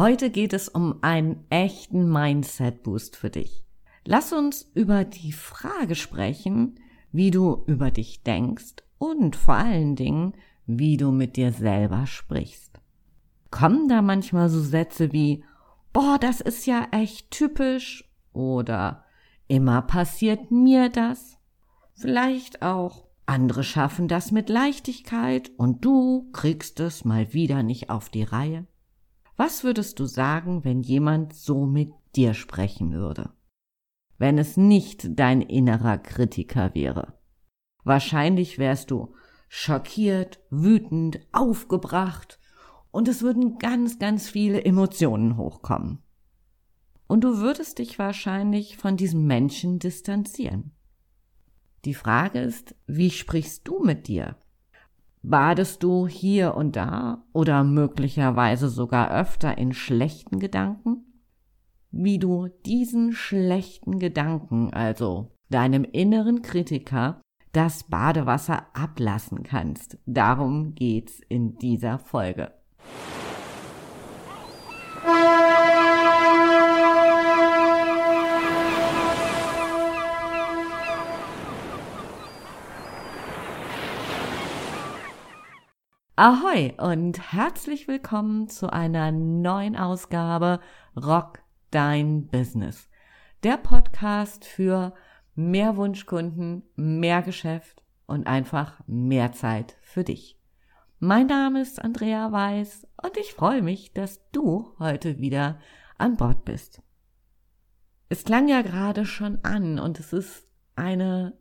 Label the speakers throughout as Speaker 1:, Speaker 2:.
Speaker 1: Heute geht es um einen echten Mindset-Boost für dich. Lass uns über die Frage sprechen, wie du über dich denkst und vor allen Dingen, wie du mit dir selber sprichst. Kommen da manchmal so Sätze wie, boah, das ist ja echt typisch oder immer passiert mir das? Vielleicht auch, andere schaffen das mit Leichtigkeit und du kriegst es mal wieder nicht auf die Reihe? Was würdest du sagen, wenn jemand so mit dir sprechen würde? Wenn es nicht dein innerer Kritiker wäre. Wahrscheinlich wärst du schockiert, wütend, aufgebracht und es würden ganz, ganz viele Emotionen hochkommen. Und du würdest dich wahrscheinlich von diesem Menschen distanzieren. Die Frage ist, wie sprichst du mit dir? Badest du hier und da oder möglicherweise sogar öfter in schlechten Gedanken? Wie du diesen schlechten Gedanken, also deinem inneren Kritiker, das Badewasser ablassen kannst. Darum geht's in dieser Folge. Ahoi und herzlich willkommen zu einer neuen Ausgabe Rock Dein Business. Der Podcast für mehr Wunschkunden, mehr Geschäft und einfach mehr Zeit für dich. Mein Name ist Andrea Weiß und ich freue mich, dass du heute wieder an Bord bist. Es klang ja gerade schon an und es ist eine,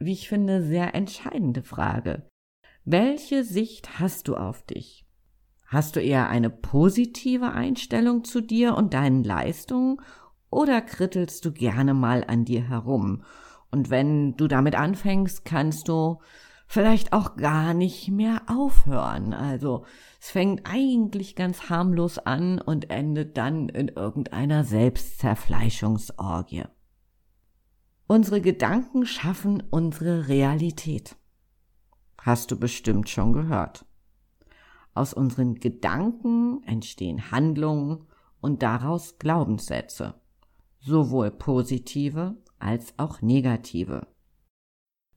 Speaker 1: wie ich finde, sehr entscheidende Frage. Welche Sicht hast du auf dich? Hast du eher eine positive Einstellung zu dir und deinen Leistungen oder krittelst du gerne mal an dir herum? Und wenn du damit anfängst, kannst du vielleicht auch gar nicht mehr aufhören. Also es fängt eigentlich ganz harmlos an und endet dann in irgendeiner Selbstzerfleischungsorgie. Unsere Gedanken schaffen unsere Realität. Hast du bestimmt schon gehört. Aus unseren Gedanken entstehen Handlungen und daraus Glaubenssätze, sowohl positive als auch negative.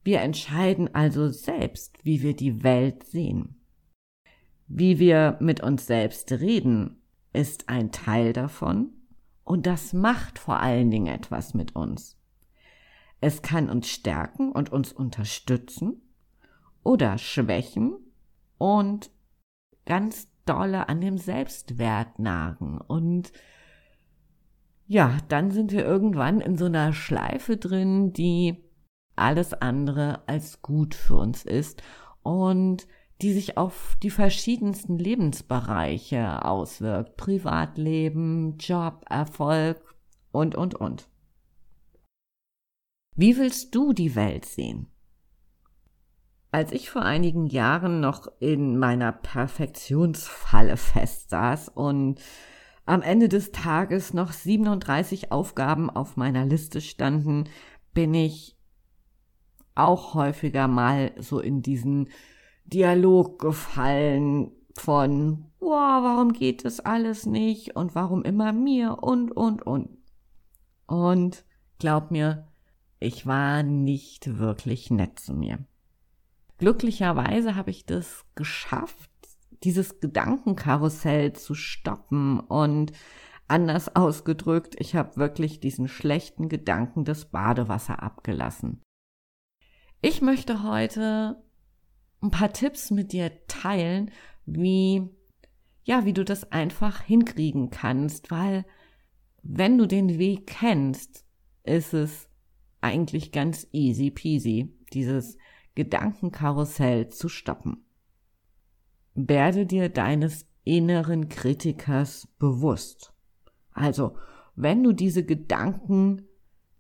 Speaker 1: Wir entscheiden also selbst, wie wir die Welt sehen. Wie wir mit uns selbst reden, ist ein Teil davon und das macht vor allen Dingen etwas mit uns. Es kann uns stärken und uns unterstützen oder Schwächen und ganz dolle an dem Selbstwert nagen. Und ja, dann sind wir irgendwann in so einer Schleife drin, die alles andere als gut für uns ist und die sich auf die verschiedensten Lebensbereiche auswirkt. Privatleben, Job, Erfolg und, und, und. Wie willst du die Welt sehen? Als ich vor einigen Jahren noch in meiner Perfektionsfalle festsaß und am Ende des Tages noch 37 Aufgaben auf meiner Liste standen, bin ich auch häufiger mal so in diesen Dialog gefallen von, boah, warum geht das alles nicht und warum immer mir und, und, und. Und glaub mir, ich war nicht wirklich nett zu mir. Glücklicherweise habe ich das geschafft, dieses Gedankenkarussell zu stoppen und anders ausgedrückt, ich habe wirklich diesen schlechten Gedanken das Badewasser abgelassen. Ich möchte heute ein paar Tipps mit dir teilen, wie ja, wie du das einfach hinkriegen kannst, weil wenn du den Weg kennst, ist es eigentlich ganz easy peasy, dieses Gedankenkarussell zu stoppen. Werde dir deines inneren Kritikers bewusst. Also, wenn du diese Gedanken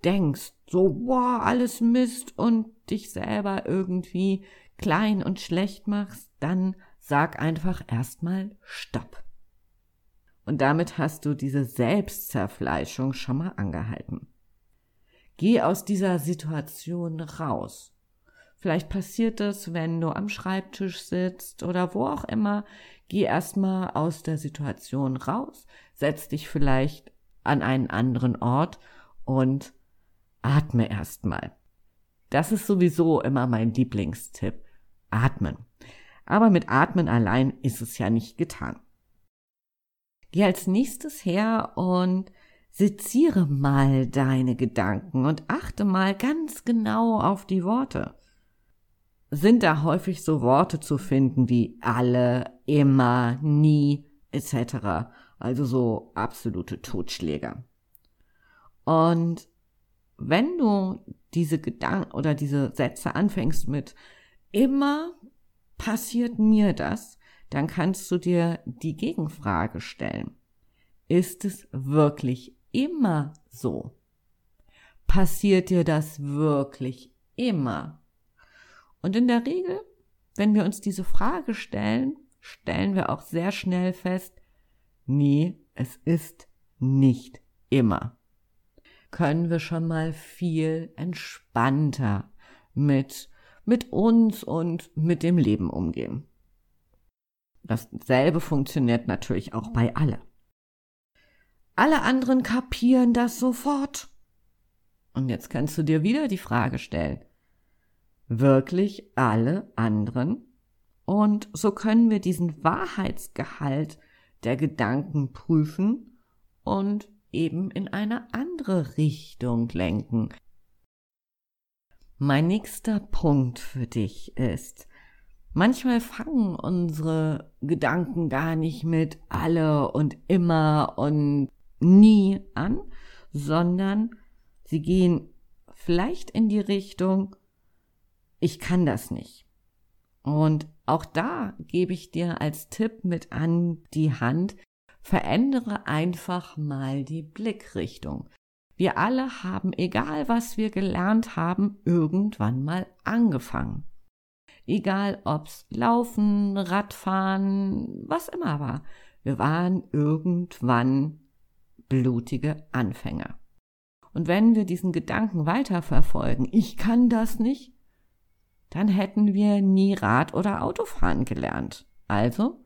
Speaker 1: denkst, so, boah, alles Mist und dich selber irgendwie klein und schlecht machst, dann sag einfach erstmal Stopp. Und damit hast du diese Selbstzerfleischung schon mal angehalten. Geh aus dieser Situation raus. Vielleicht passiert es, wenn du am Schreibtisch sitzt oder wo auch immer. Geh erstmal aus der Situation raus, setz dich vielleicht an einen anderen Ort und atme erstmal. Das ist sowieso immer mein Lieblingstipp. Atmen. Aber mit Atmen allein ist es ja nicht getan. Geh als nächstes her und seziere mal deine Gedanken und achte mal ganz genau auf die Worte sind da häufig so Worte zu finden wie alle, immer, nie etc. Also so absolute Totschläger. Und wenn du diese Gedanken oder diese Sätze anfängst mit immer passiert mir das, dann kannst du dir die Gegenfrage stellen. Ist es wirklich immer so? Passiert dir das wirklich immer? Und in der Regel, wenn wir uns diese Frage stellen, stellen wir auch sehr schnell fest, nee, es ist nicht immer. Können wir schon mal viel entspannter mit, mit uns und mit dem Leben umgehen. Dasselbe funktioniert natürlich auch bei alle. Alle anderen kapieren das sofort. Und jetzt kannst du dir wieder die Frage stellen, wirklich alle anderen. Und so können wir diesen Wahrheitsgehalt der Gedanken prüfen und eben in eine andere Richtung lenken. Mein nächster Punkt für dich ist, manchmal fangen unsere Gedanken gar nicht mit alle und immer und nie an, sondern sie gehen vielleicht in die Richtung, ich kann das nicht. Und auch da gebe ich dir als Tipp mit an die Hand, verändere einfach mal die Blickrichtung. Wir alle haben, egal was wir gelernt haben, irgendwann mal angefangen. Egal ob's Laufen, Radfahren, was immer war. Wir waren irgendwann blutige Anfänger. Und wenn wir diesen Gedanken weiterverfolgen, ich kann das nicht, dann hätten wir nie Rad- oder Autofahren gelernt. Also,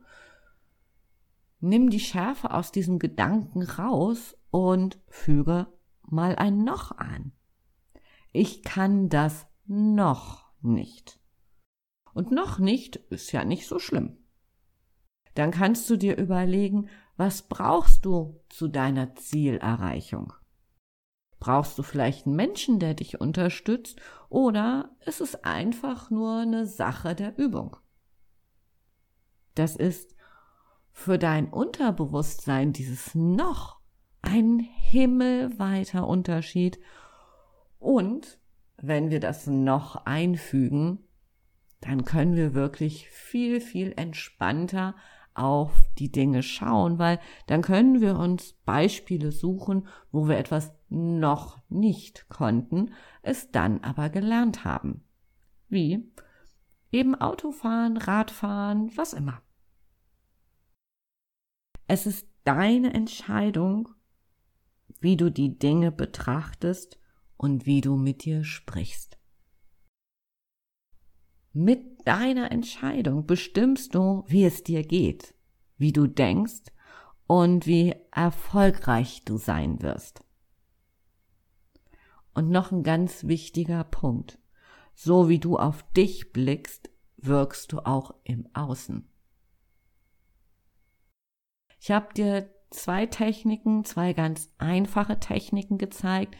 Speaker 1: nimm die Schärfe aus diesem Gedanken raus und füge mal ein Noch an. Ich kann das noch nicht. Und noch nicht ist ja nicht so schlimm. Dann kannst du dir überlegen, was brauchst du zu deiner Zielerreichung? Brauchst du vielleicht einen Menschen, der dich unterstützt, oder ist es einfach nur eine Sache der Übung? Das ist für dein Unterbewusstsein dieses noch ein himmelweiter Unterschied. Und wenn wir das noch einfügen, dann können wir wirklich viel, viel entspannter auf die Dinge schauen, weil dann können wir uns Beispiele suchen, wo wir etwas noch nicht konnten, es dann aber gelernt haben. Wie? Eben Autofahren, Radfahren, was immer. Es ist deine Entscheidung, wie du die Dinge betrachtest und wie du mit dir sprichst. Mit deiner Entscheidung bestimmst du, wie es dir geht, wie du denkst und wie erfolgreich du sein wirst. Und noch ein ganz wichtiger Punkt. So wie du auf dich blickst, wirkst du auch im Außen. Ich habe dir zwei Techniken, zwei ganz einfache Techniken gezeigt,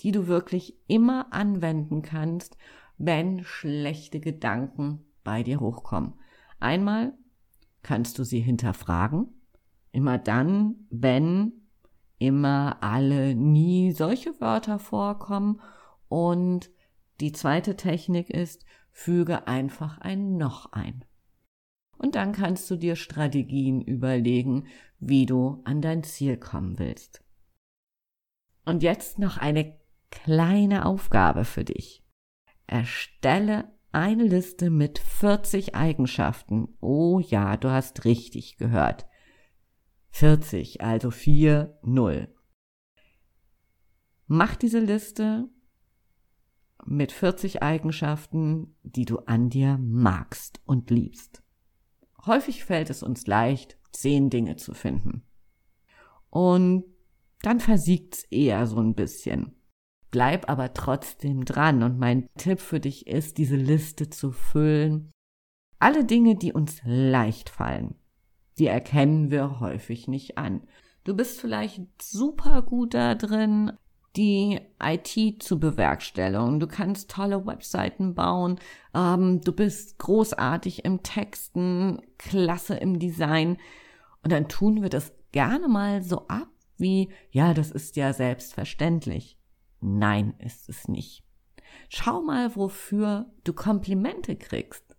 Speaker 1: die du wirklich immer anwenden kannst, wenn schlechte Gedanken bei dir hochkommen. Einmal kannst du sie hinterfragen, immer dann, wenn immer, alle, nie solche Wörter vorkommen. Und die zweite Technik ist, füge einfach ein noch ein. Und dann kannst du dir Strategien überlegen, wie du an dein Ziel kommen willst. Und jetzt noch eine kleine Aufgabe für dich. Erstelle eine Liste mit 40 Eigenschaften. Oh ja, du hast richtig gehört. 40, also 4, 0. Mach diese Liste mit 40 Eigenschaften, die du an dir magst und liebst. Häufig fällt es uns leicht, zehn Dinge zu finden. Und dann versiegt's eher so ein bisschen. Bleib aber trotzdem dran und mein Tipp für dich ist, diese Liste zu füllen. Alle Dinge, die uns leicht fallen, die erkennen wir häufig nicht an. Du bist vielleicht super gut da drin, die IT zu bewerkstelligen. Du kannst tolle Webseiten bauen. Ähm, du bist großartig im Texten, klasse im Design. Und dann tun wir das gerne mal so ab wie, ja, das ist ja selbstverständlich. Nein, ist es nicht. Schau mal, wofür du Komplimente kriegst.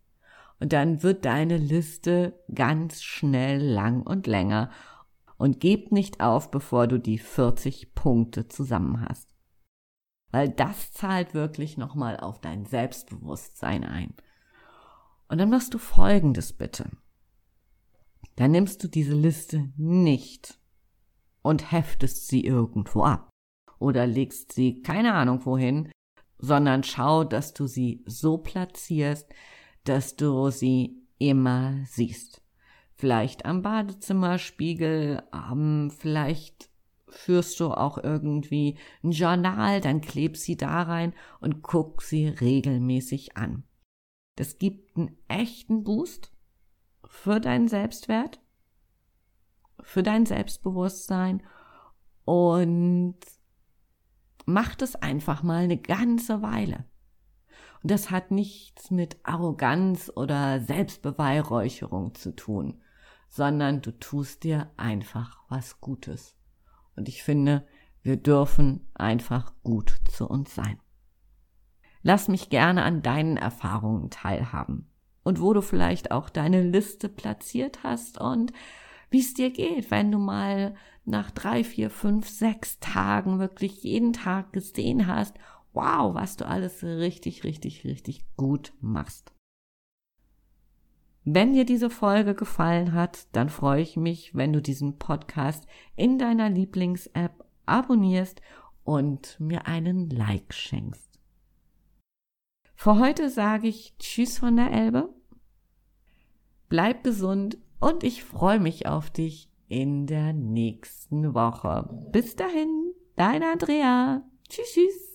Speaker 1: Und dann wird deine Liste ganz schnell lang und länger und gib nicht auf, bevor du die 40 Punkte zusammen hast. Weil das zahlt wirklich nochmal auf dein Selbstbewusstsein ein. Und dann machst du Folgendes bitte. Dann nimmst du diese Liste nicht und heftest sie irgendwo ab oder legst sie keine Ahnung wohin, sondern schau, dass du sie so platzierst, dass du sie immer siehst. Vielleicht am Badezimmerspiegel, ähm, vielleicht führst du auch irgendwie ein Journal, dann kleb sie da rein und guck sie regelmäßig an. Das gibt einen echten Boost für deinen Selbstwert, für dein Selbstbewusstsein und macht es einfach mal eine ganze Weile. Und das hat nichts mit Arroganz oder Selbstbeweihräucherung zu tun, sondern du tust dir einfach was Gutes. Und ich finde, wir dürfen einfach gut zu uns sein. Lass mich gerne an deinen Erfahrungen teilhaben und wo du vielleicht auch deine Liste platziert hast und wie es dir geht, wenn du mal nach drei, vier, fünf, sechs Tagen wirklich jeden Tag gesehen hast, wow, was du alles richtig, richtig, richtig gut machst. Wenn dir diese Folge gefallen hat, dann freue ich mich, wenn du diesen Podcast in deiner Lieblings-App abonnierst und mir einen Like schenkst. Für heute sage ich Tschüss von der Elbe. Bleib gesund und ich freue mich auf dich in der nächsten Woche. Bis dahin, dein Andrea. Tschüss, tschüss.